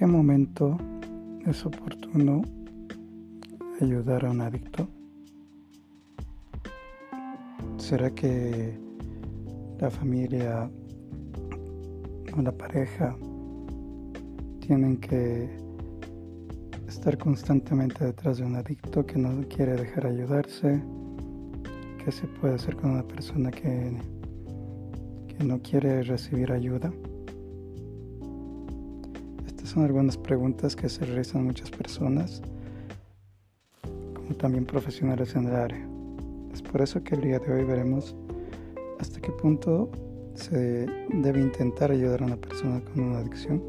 qué momento es oportuno ayudar a un adicto? ¿Será que la familia o la pareja tienen que estar constantemente detrás de un adicto que no quiere dejar ayudarse? ¿Qué se puede hacer con una persona que, que no quiere recibir ayuda? Son algunas preguntas que se realizan muchas personas, como también profesionales en el área. Es por eso que el día de hoy veremos hasta qué punto se debe intentar ayudar a una persona con una adicción.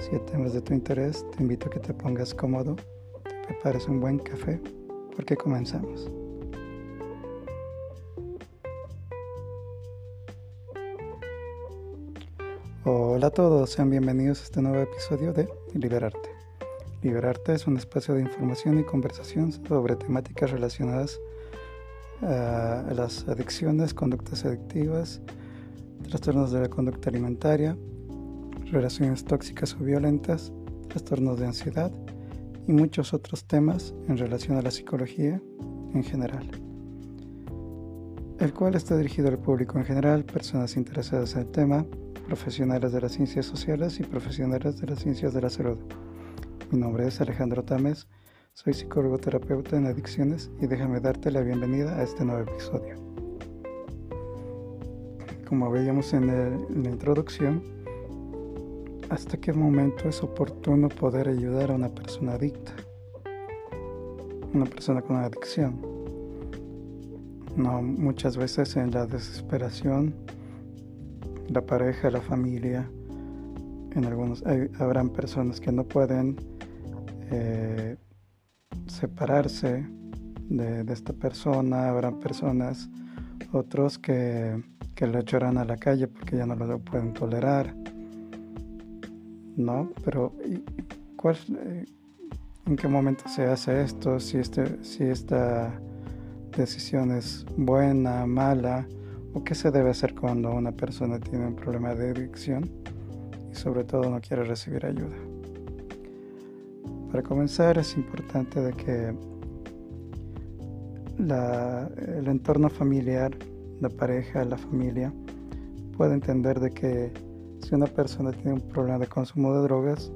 Si el tema es de tu interés, te invito a que te pongas cómodo, te prepares un buen café, porque comenzamos. Hola a todos, sean bienvenidos a este nuevo episodio de Liberarte. Liberarte es un espacio de información y conversación sobre temáticas relacionadas a las adicciones, conductas adictivas, trastornos de la conducta alimentaria, relaciones tóxicas o violentas, trastornos de ansiedad y muchos otros temas en relación a la psicología en general, el cual está dirigido al público en general, personas interesadas en el tema, profesionales de las ciencias sociales y profesionales de las ciencias de la salud. Mi nombre es Alejandro Tames, soy psicólogo terapeuta en adicciones y déjame darte la bienvenida a este nuevo episodio. Como veíamos en, la introducción, ¿hasta qué momento es oportuno poder ayudar a una persona adicta? Una persona con adicción. No, muchas veces en la desesperación la pareja, la familia. En algunos habrán personas que no pueden eh, separarse de, esta persona, habrán personas, otros que, que lo echarán a la calle porque ya no lo pueden tolerar. ¿No? Pero ¿cuál, eh, ¿en qué momento se hace esto? Si, este, si esta decisión es buena, mala o qué se debe hacer cuando una persona tiene un problema de adicción y sobre todo no quiere recibir ayuda. Para comenzar es importante de que el entorno familiar, la pareja, la familia, pueda entender de que si una persona tiene un problema de consumo de drogas,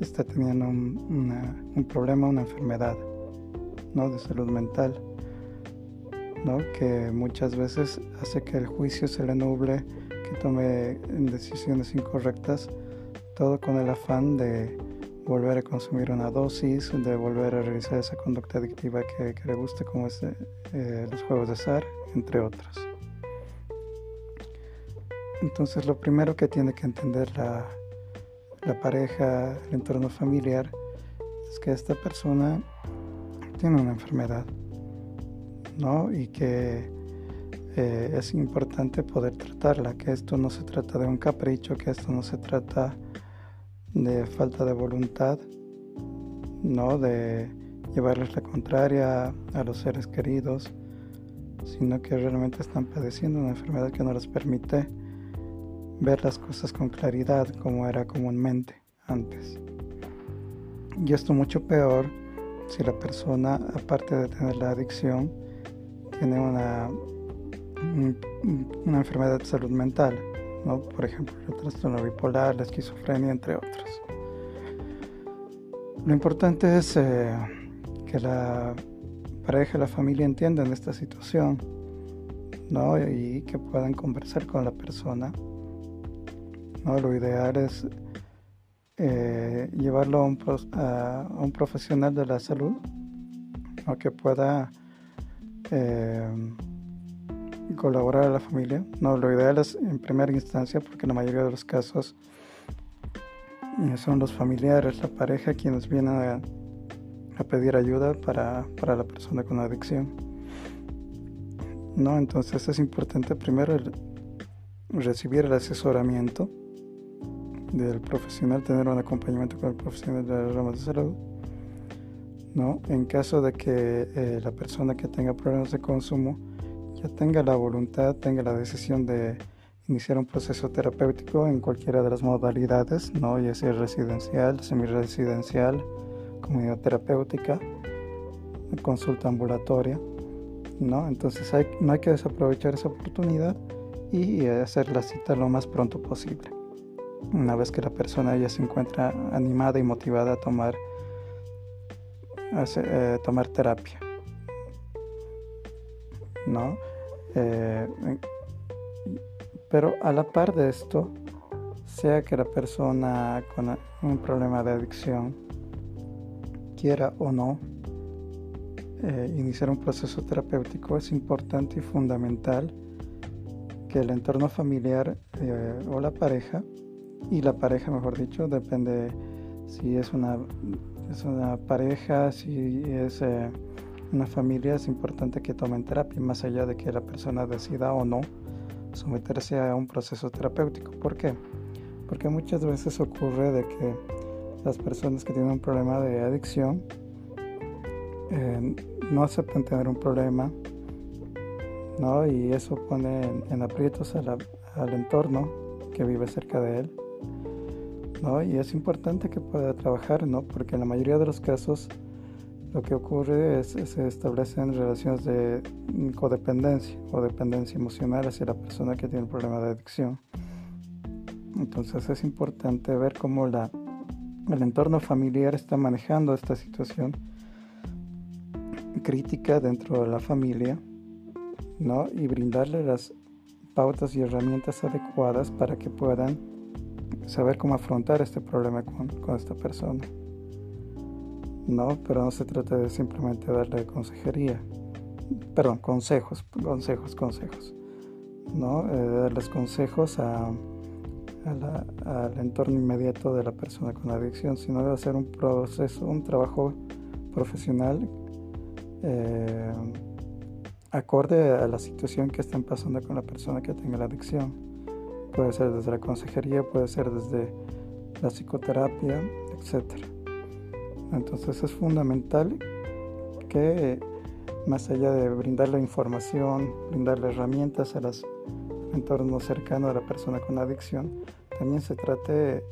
está teniendo un, un problema, una enfermedad ¿no? de salud mental que muchas veces hace que el juicio se le nuble, que tome decisiones incorrectas, todo con el afán de volver a consumir una dosis, de volver a realizar esa conducta adictiva que, le guste, como es eh, los juegos de azar, entre otros. Entonces lo primero que tiene que entender la, la pareja, el entorno familiar, es que esta persona tiene una enfermedad y que eh, es importante poder tratarla, que esto no se trata de un capricho, que esto no se trata de falta de voluntad, ¿no? De llevarles la contraria a los seres queridos, sino que realmente están padeciendo una enfermedad que no les permite ver las cosas con claridad como era comúnmente antes. Y esto mucho peor si la persona, aparte de tener la adicción, tiene una, una enfermedad de salud mental, ¿no? por ejemplo el trastorno bipolar, la esquizofrenia, entre otros. Lo importante es eh, que la pareja y la familia entiendan esta situación ¿no? y que puedan conversar con la persona. ¿no? Lo ideal es eh, llevarlo a un, profesional de la salud ¿no? que pueda eh, colaborar a la familia. No, lo ideal es en primera instancia, porque en la mayoría de los casos eh, son los familiares, la pareja, quienes vienen a, pedir ayuda para, la persona con adicción. ¿No? Entonces es importante primero recibir el asesoramiento del profesional, tener un acompañamiento con el profesional de las ramas de salud ¿no? En caso de que eh, la persona que tenga problemas de consumo ya tenga la voluntad, tenga la decisión de iniciar un proceso terapéutico en cualquiera de las modalidades, ¿no? ya sea residencial, semiresidencial, comunidad terapéutica, consulta ambulatoria. ¿no? Entonces hay, no hay que desaprovechar esa oportunidad y hacer la cita lo más pronto posible. Una vez que la persona ya se encuentra animada y motivada a tomar, eh, tomar terapia. ¿no? Eh, pero a la par de esto, sea que la persona con un problema de adicción quiera o no eh, iniciar un proceso terapéutico, es importante y fundamental que el entorno familiar o la pareja, y la pareja mejor dicho, depende si es una, es una pareja, si es una familia, es importante que tomen terapia, más allá de que la persona decida o no someterse a un proceso terapéutico. ¿Por qué? Porque muchas veces ocurre de que las personas que tienen un problema de adicción eh, no aceptan tener un problema, ¿no? Y eso pone en, aprietos al entorno que vive cerca de él, ¿no? Y es importante que pueda trabajar, ¿no? Porque en la mayoría de los casos lo que ocurre es se establecen relaciones de codependencia o dependencia emocional hacia la persona que tiene un problema de adicción. Entonces es importante ver cómo la, el entorno familiar está manejando esta situación crítica dentro de la familia ¿no? y brindarle las pautas y herramientas adecuadas para que puedan saber cómo afrontar este problema con, con esta persona. ¿no? Pero no se trata de simplemente darle consejería, perdón, consejos, consejos, consejos, ¿no? Eh, darles consejos a, al entorno inmediato de la persona con adicción, sino de hacer un proceso, un trabajo profesional eh, acorde a la situación que están pasando con la persona que tenga la adicción. Puede ser desde la consejería, puede ser desde la psicoterapia, etcétera. Entonces es fundamental que más allá de brindarle información, brindarle herramientas a los entornos cercanos a la persona con adicción, también se trate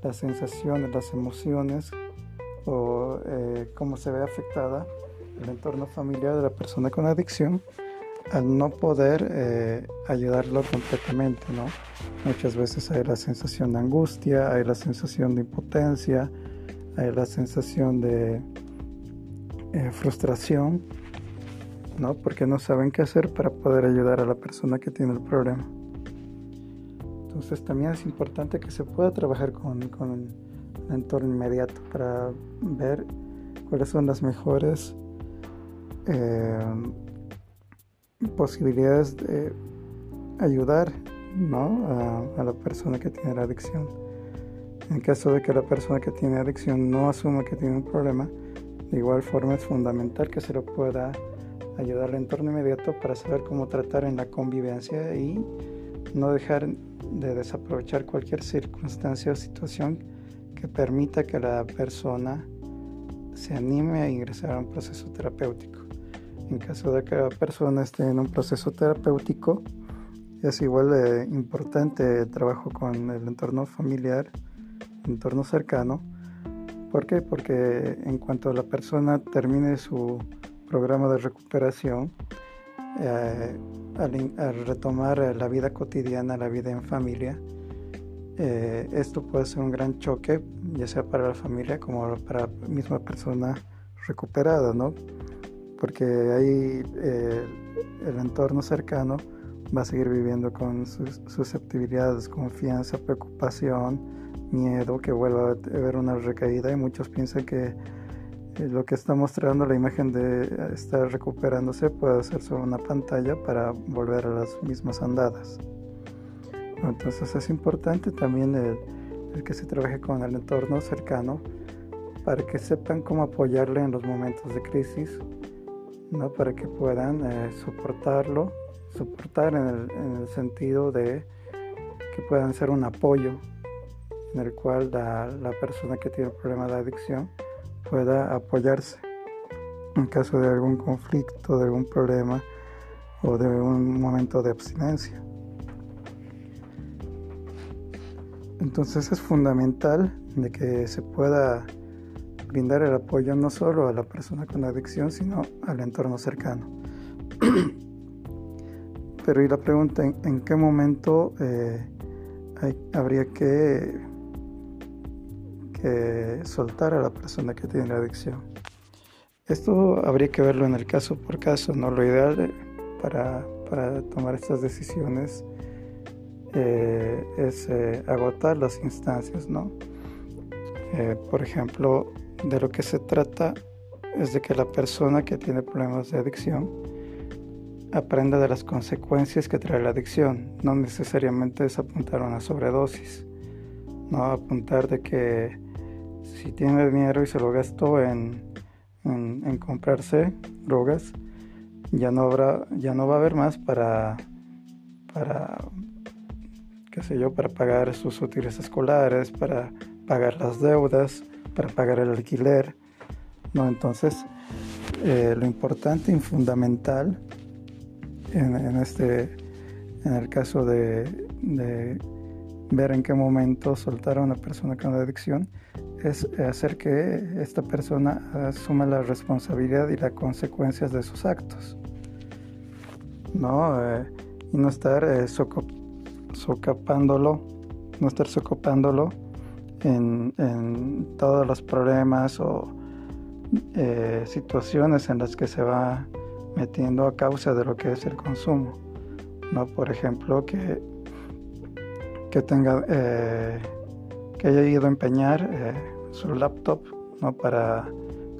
las sensaciones, las emociones o eh, cómo se ve afectada el entorno familiar de la persona con adicción al no poder eh, ayudarlo completamente, ¿no? Muchas veces hay la sensación de angustia, hay la sensación de impotencia, hay la sensación de eh, frustración, ¿no? Porque no saben qué hacer para poder ayudar a la persona que tiene el problema. Entonces también es importante que se pueda trabajar con, con el entorno inmediato para ver cuáles son las mejores eh, posibilidades de ayudar ¿no? a la persona que tiene la adicción. En caso de que la persona que tiene adicción no asuma que tiene un problema, de igual forma es fundamental que se lo pueda ayudar al entorno inmediato para saber cómo tratar en la convivencia y no dejar de desaprovechar cualquier circunstancia o situación que permita que la persona se anime a ingresar a un proceso terapéutico. En caso de que la persona esté en un proceso terapéutico, es igual de importante el trabajo con el entorno familiar entorno cercano. ¿Por qué? Porque en cuanto la persona termine su programa de recuperación, eh, al, retomar la vida cotidiana, la vida en familia, eh, esto puede ser un gran choque, ya sea para la familia como para la misma persona recuperada, ¿no? Porque ahí eh, el entorno cercano va a seguir viviendo con sus susceptibilidades, confianza, preocupación, miedo que vuelva a haber una recaída y muchos piensan que eh, lo que está mostrando la imagen de estar recuperándose puede solo una pantalla para volver a las mismas andadas. Entonces es importante también el, que se trabaje con el entorno cercano para que sepan cómo apoyarle en los momentos de crisis, ¿no? para que puedan eh, soportarlo, soportar en el, en el sentido de que puedan ser un apoyo en el cual la, la persona que tiene el problema de adicción pueda apoyarse en caso de algún conflicto, de algún problema o de un momento de abstinencia. Entonces es fundamental de que se pueda brindar el apoyo no solo a la persona con adicción, sino al entorno cercano. Pero y la pregunta, ¿en, qué momento eh, habría que, que soltar a la persona que tiene la adicción? Esto habría que verlo en el caso por caso, ¿no? Lo ideal eh, para, para tomar estas decisiones eh, es agotar las instancias, ¿no? por ejemplo, de lo que se trata es de que la persona que tiene problemas de adicción aprenda de las consecuencias que trae la adicción. No necesariamente es apuntar a una sobredosis, no apuntar de que si tiene dinero y se lo gastó en, en, comprarse drogas, ya no habrá, ya no va a haber más para, para, qué sé yo, para pagar sus útiles escolares, para pagar las deudas para pagar el alquiler. ¿no? Entonces, eh, lo importante y fundamental en, este, en el caso de, ver en qué momento soltar a una persona con adicción es hacer que esta persona asuma la responsabilidad y las consecuencias de sus actos. ¿no? Eh, y no estar eh, socapándolo, no estar socapándolo en, todos los problemas o eh, situaciones en las que se va metiendo a causa de lo que es el consumo. ¿no? Por ejemplo, que, que tenga eh, que haya ido a empeñar eh, su laptop ¿no? para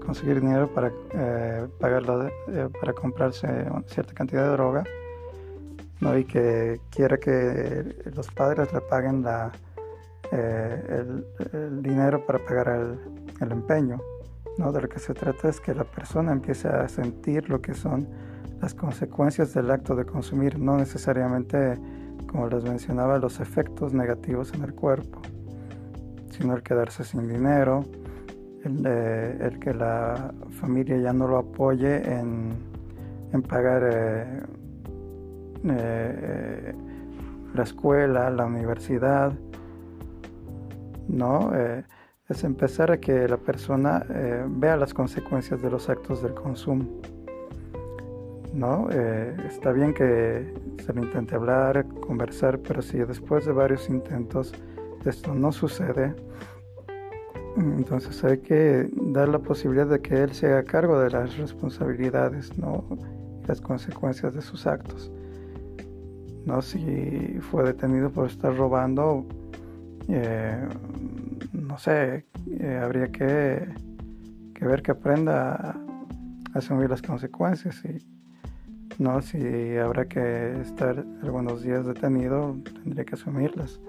conseguir dinero para pagarlo, para comprarse cierta cantidad de droga ¿no? y que quiera que los padres le paguen la, eh, el, dinero para pagar el, empeño. ¿no? De lo que se trata es que la persona empiece a sentir lo que son las consecuencias del acto de consumir, no necesariamente, como les mencionaba, los efectos negativos en el cuerpo, sino el quedarse sin dinero, el, el que la familia ya no lo apoye en, en pagar eh, eh, la escuela, la universidad, ¿no? Eh, es empezar a que la persona eh, vea las consecuencias de los actos del consumo. ¿no? Eh, está bien que se le intente hablar, conversar, pero si después de varios intentos esto no sucede, entonces hay que dar la posibilidad de que él se haga cargo de las responsabilidades, ¿no? las consecuencias de sus actos. ¿no? Si fue detenido por estar robando, eh, no sé, eh, habría que, ver que aprenda a asumir las consecuencias y no si habrá que estar algunos días detenido tendría que asumirlas.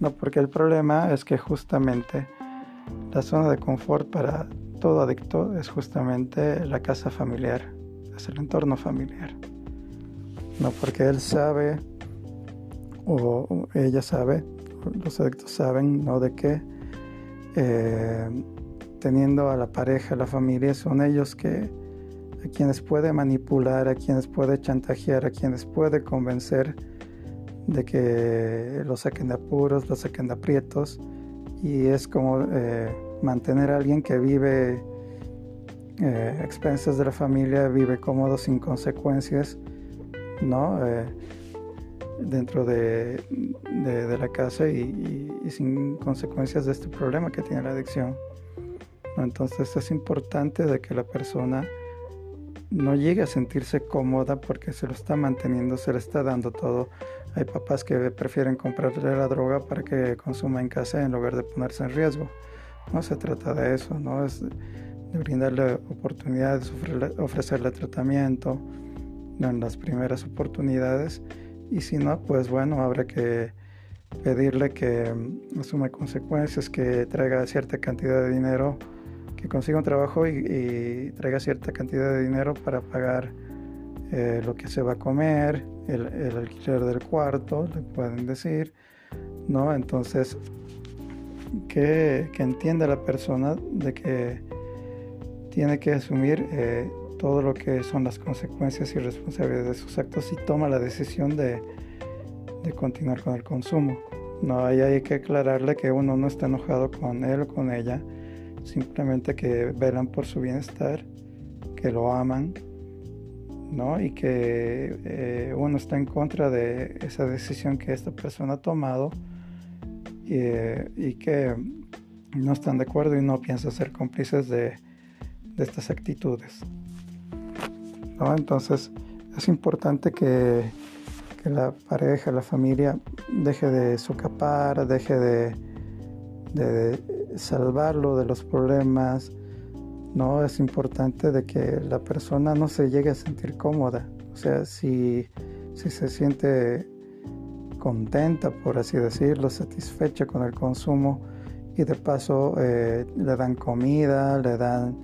No porque el problema es que justamente la zona de confort para todo adicto es justamente la casa familiar es el entorno familiar. No porque él sabe o ella sabe los adictos saben, ¿no? De que eh, teniendo a la pareja, a la familia, son ellos que a quienes puede manipular, a quienes puede chantajear, a quienes puede convencer de que lo saquen de apuros, lo saquen de aprietos. Y es como eh, mantener a alguien que vive eh, expensas de la familia, vive cómodo sin consecuencias, ¿no? Dentro de, la casa y, sin consecuencias de este problema que tiene la adicción. Entonces es importante de que la persona no llegue a sentirse cómoda porque se lo está manteniendo, se le está dando todo. Hay papás que prefieren comprarle la droga para que consuma en casa en lugar de ponerse en riesgo. No se trata de eso, no es de brindarle oportunidades, ofrecerle tratamiento en las primeras oportunidades y si no, pues bueno, habrá que pedirle que mm, asuma consecuencias, que traiga cierta cantidad de dinero, que consiga un trabajo y, traiga cierta cantidad de dinero para pagar eh, lo que se va a comer, el, alquiler del cuarto, le pueden decir, ¿no? Entonces, que, que entienda la persona de que tiene que asumir eh, todo lo que son las consecuencias y responsabilidades de sus actos y toma la decisión de, continuar con el consumo. No, ahí hay que aclararle que uno no está enojado con él o con ella, simplemente que velan por su bienestar, que lo aman, ¿no? Y que eh, uno está en contra de esa decisión que esta persona ha tomado eh, y que no están de acuerdo y no piensan ser cómplices de, de estas actitudes. Entonces es importante que que la pareja, la familia deje de socapar, deje de, salvarlo de los problemas. No es importante de que la persona no se llegue a sentir cómoda. O sea, si, si se siente contenta, por así decirlo, satisfecha con el consumo y de paso eh, le dan comida, le dan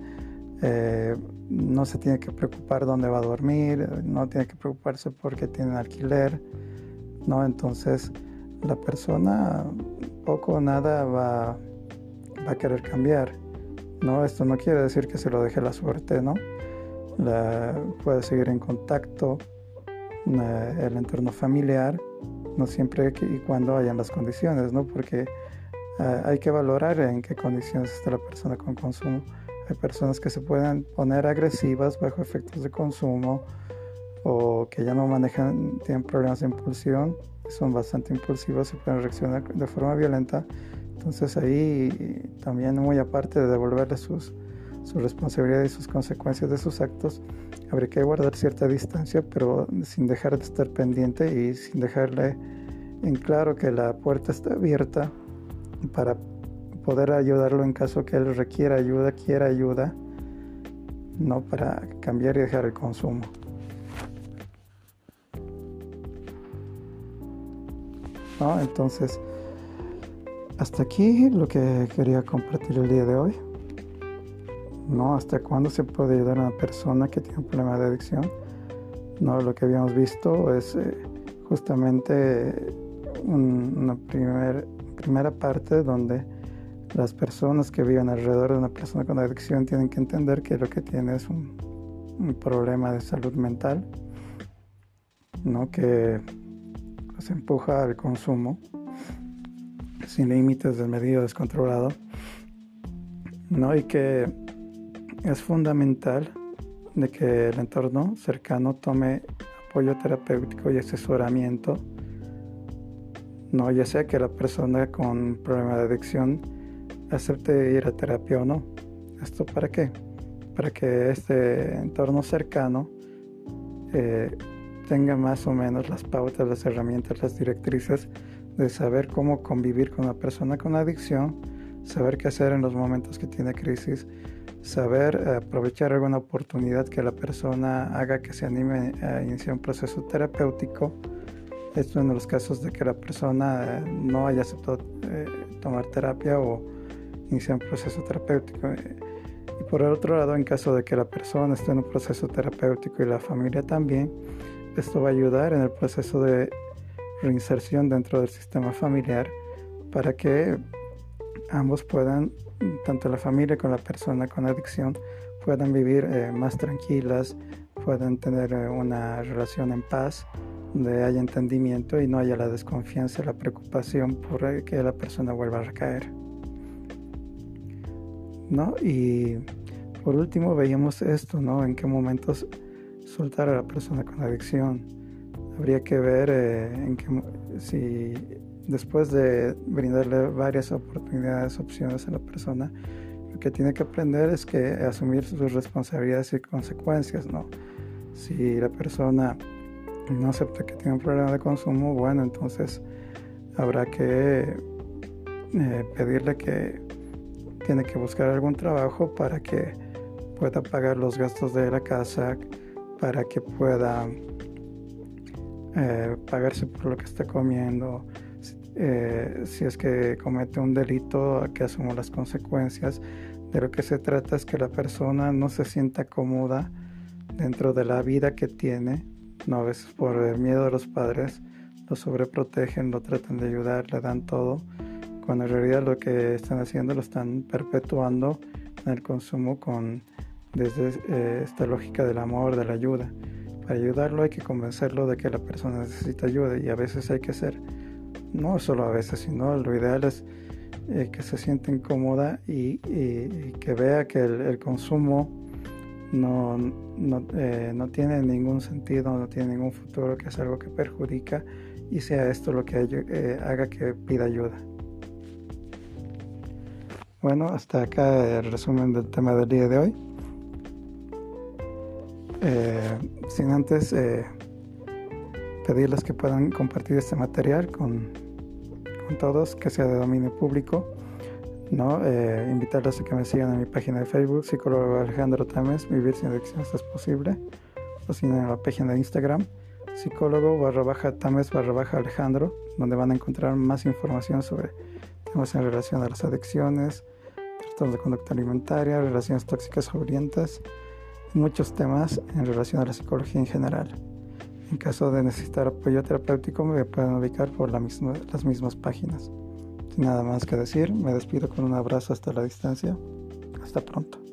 eh, no se tiene que preocupar dónde va a dormir, no tiene que preocuparse porque tiene alquiler, ¿no? Entonces la persona poco o nada va, va, a querer cambiar, ¿no? Esto no quiere decir que se lo deje la suerte, ¿no? puede seguir en contacto, el entorno familiar, no siempre y cuando hayan las condiciones, ¿no? Porque eh, hay que valorar en qué condiciones está la persona con consumo hay personas que se pueden poner agresivas bajo efectos de consumo o que ya no manejan, tienen problemas de impulsión, son bastante impulsivos y pueden reaccionar de forma violenta. Entonces ahí también muy aparte de devolverle sus, su responsabilidad y sus consecuencias de sus actos, habría que guardar cierta distancia, pero sin dejar de estar pendiente y sin dejarle en claro que la puerta está abierta para poder ayudarlo en caso que él requiera ayuda, quiera ayuda, no para cambiar y dejar el consumo. ¿No? Entonces, hasta aquí lo que quería compartir el día de hoy. ¿No? ¿Hasta cuándo se puede ayudar a una persona que tiene un problema de adicción? No, lo que habíamos visto es eh, justamente una primer, primera parte donde las personas que viven alrededor de una persona con adicción tienen que entender que lo que tiene es un, problema de salud mental, ¿no? que se empuja al consumo sin límites desmedido, descontrolado, ¿no? y que es fundamental de que el entorno cercano tome apoyo terapéutico y asesoramiento, ¿no? ya sea que la persona con problema de adicción acepte ir a terapia o no. ¿Esto para qué? Para que este entorno cercano eh, tenga más o menos las pautas, las herramientas, las directrices de saber cómo convivir con una persona con adicción, saber qué hacer en los momentos que tiene crisis, saber aprovechar alguna oportunidad que la persona haga que se anime a iniciar un proceso terapéutico. Esto en los casos de que la persona eh, no haya aceptado eh, tomar terapia o iniciar un proceso terapéutico. Y por el otro lado, en caso de que la persona esté en un proceso terapéutico y la familia también, esto va a ayudar en el proceso de reinserción dentro del sistema familiar para que ambos puedan, tanto la familia como la persona con adicción, puedan vivir eh, más tranquilas, puedan tener eh, una relación en paz, donde haya entendimiento y no haya la desconfianza, la preocupación por eh, que la persona vuelva a recaer. ¿No? Y por último veíamos esto, ¿no? En qué momentos soltar a la persona con adicción. Habría que ver eh, en qué, si después de brindarle varias oportunidades, opciones a la persona, lo que tiene que aprender es que asumir sus responsabilidades y consecuencias, ¿no? Si la persona no acepta que tiene un problema de consumo, bueno, entonces habrá que eh, pedirle que tiene que buscar algún trabajo para que pueda pagar los gastos de la casa, para que pueda eh, pagarse por lo que está comiendo. Eh, si es que comete un delito, que asuma las consecuencias. De lo que se trata es que la persona no se sienta cómoda dentro de la vida que tiene. No a veces por el miedo de los padres lo sobreprotegen, lo tratan de ayudar, le dan todo cuando en realidad lo que están haciendo lo están perpetuando en el consumo con desde eh, esta lógica del amor, de la ayuda. Para ayudarlo hay que convencerlo de que la persona necesita ayuda y a veces hay que ser no solo a veces, sino lo ideal es eh, que se sienta incómoda y, que vea que el, consumo no, eh, no, tiene ningún sentido, no tiene ningún futuro, que es algo que perjudica y sea esto lo que haga que pida ayuda. Bueno, hasta acá el resumen del tema del día de hoy. sin antes pedirles que puedan compartir este material con, con todos, que sea de dominio público. ¿no? Eh, invitarles a que me sigan en mi página de Facebook, psicólogo Alejandro Tames, Vivir sin adicciones es posible, o si en la página de Instagram, psicólogo barra baja Tames barra baja Alejandro, donde van a encontrar más información sobre temas en relación a las adicciones, trastornos de conducta alimentaria, relaciones tóxicas o y muchos temas en relación a la psicología en general. En caso de necesitar apoyo terapéutico me pueden ubicar por las mismas páginas. Sin nada más que decir, me despido con un abrazo hasta la distancia. Hasta pronto.